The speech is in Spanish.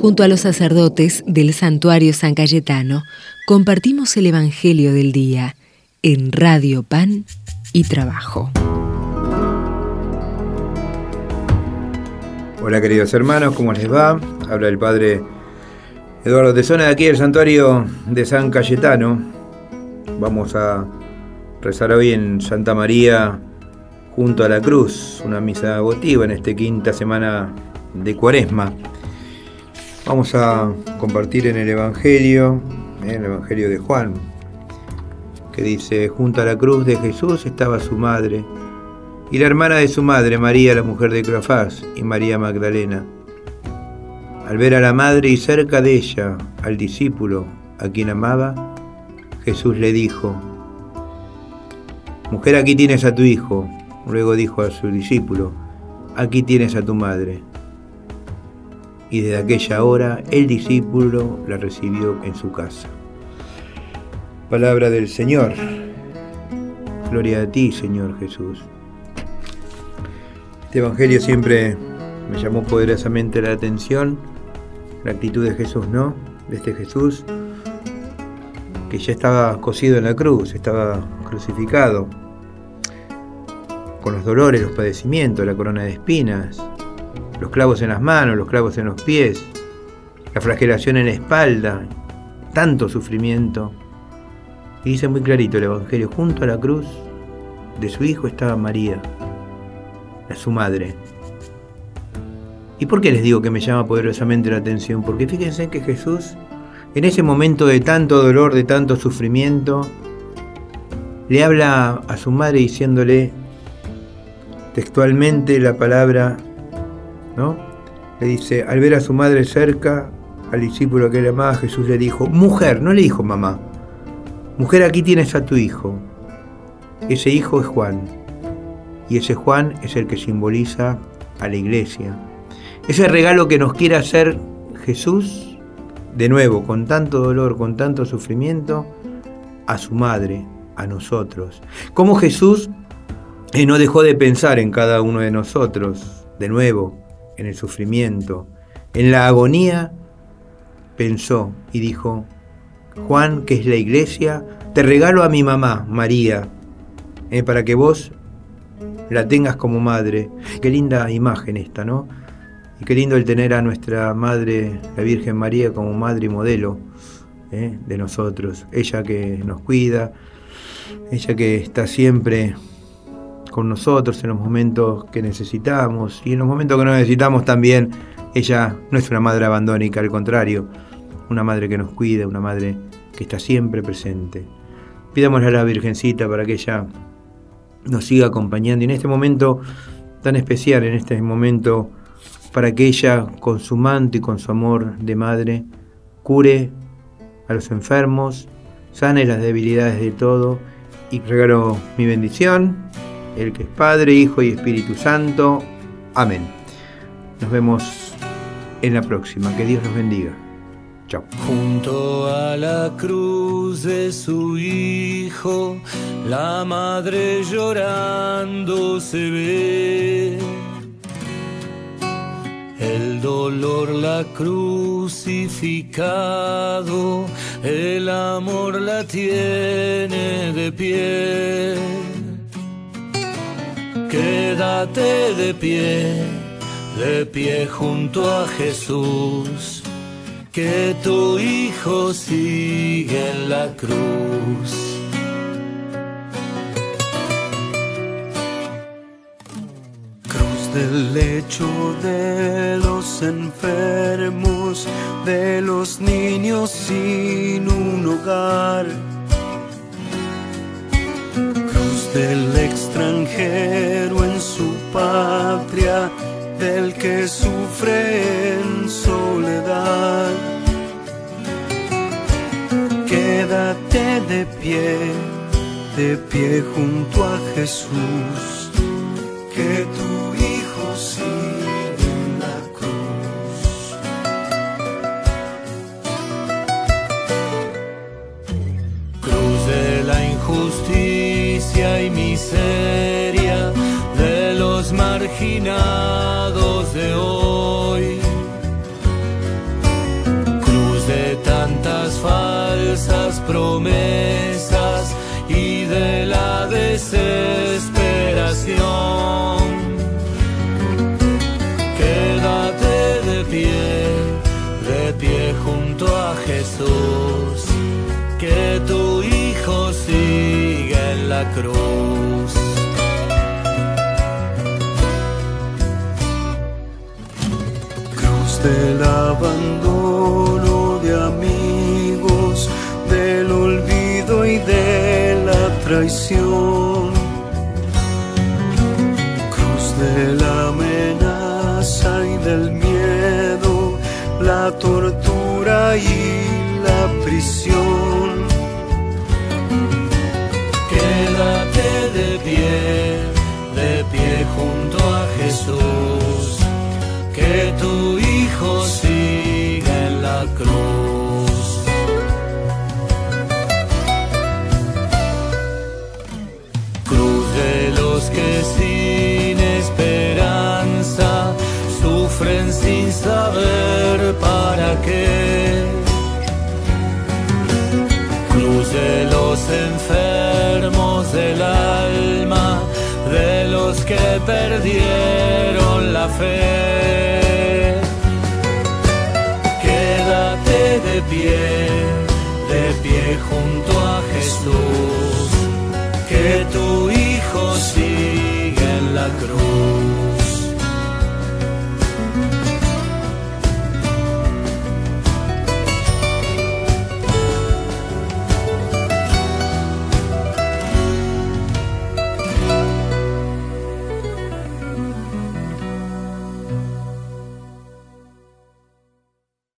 Junto a los sacerdotes del santuario San Cayetano, compartimos el Evangelio del Día en Radio Pan y Trabajo. Hola queridos hermanos, ¿cómo les va? Habla el Padre Eduardo Tesona de aquí del santuario de San Cayetano. Vamos a rezar hoy en Santa María junto a la cruz, una misa votiva en esta quinta semana de Cuaresma. Vamos a compartir en el Evangelio, en el Evangelio de Juan, que dice, junto a la cruz de Jesús estaba su madre y la hermana de su madre, María, la mujer de Cleofás, y María Magdalena. Al ver a la madre y cerca de ella al discípulo a quien amaba, Jesús le dijo, Mujer, aquí tienes a tu hijo. Luego dijo a su discípulo, aquí tienes a tu madre. Y desde aquella hora el discípulo la recibió en su casa. Palabra del Señor. Gloria a ti, Señor Jesús. Este Evangelio siempre me llamó poderosamente la atención. La actitud de Jesús, ¿no? De este Jesús que ya estaba cosido en la cruz, estaba crucificado con los dolores, los padecimientos, la corona de espinas, los clavos en las manos, los clavos en los pies, la flagelación en la espalda, tanto sufrimiento. Y dice muy clarito el Evangelio, junto a la cruz de su hijo estaba María, su madre. ¿Y por qué les digo que me llama poderosamente la atención? Porque fíjense que Jesús, en ese momento de tanto dolor, de tanto sufrimiento, le habla a su madre diciéndole, textualmente la palabra, ¿no? Le dice, al ver a su madre cerca, al discípulo que le amaba, Jesús le dijo, mujer, no le dijo mamá, mujer, aquí tienes a tu hijo. Ese hijo es Juan. Y ese Juan es el que simboliza a la iglesia. Ese regalo que nos quiere hacer Jesús, de nuevo, con tanto dolor, con tanto sufrimiento, a su madre, a nosotros. Como Jesús y no dejó de pensar en cada uno de nosotros, de nuevo, en el sufrimiento, en la agonía, pensó y dijo, Juan, que es la iglesia, te regalo a mi mamá, María, eh, para que vos la tengas como madre. Qué linda imagen esta, ¿no? Y qué lindo el tener a nuestra madre, la Virgen María, como madre y modelo eh, de nosotros. Ella que nos cuida, ella que está siempre con nosotros en los momentos que necesitamos y en los momentos que no necesitamos también ella no es una madre abandónica, al contrario, una madre que nos cuida, una madre que está siempre presente. Pidámosle a la Virgencita para que ella nos siga acompañando y en este momento tan especial, en este momento para que ella con su manto y con su amor de madre cure a los enfermos, sane las debilidades de todo y regalo mi bendición el que es Padre, Hijo y Espíritu Santo. Amén. Nos vemos en la próxima. Que Dios los bendiga. Chao. Junto a la cruz de su hijo, la madre llorando se ve. El dolor la crucificado, el amor la tiene de pie Quédate de pie, de pie junto a Jesús, que tu Hijo sigue en la cruz. Cruz del lecho de los enfermos, de los niños sin un hogar del extranjero del que sufre en soledad. Quédate de pie, de pie junto a Jesús, que tu Hijo sigue en la cruz. Cruz de la injusticia y miseria de los marginados Jesús, que tu Hijo siga en la cruz. Cruz del abandono de amigos, del olvido y de la traición. Cruz de la amenaza y del miedo, la tortura y la prisión. Quédate de pie, de pie junto a Jesús, que tu Hijo siga en la cruz. Cruz de los que sin esperanza sufren sin saber para que Cruz de los enfermos del alma, de los que perdieron la fe. Quédate de pie, de pie junto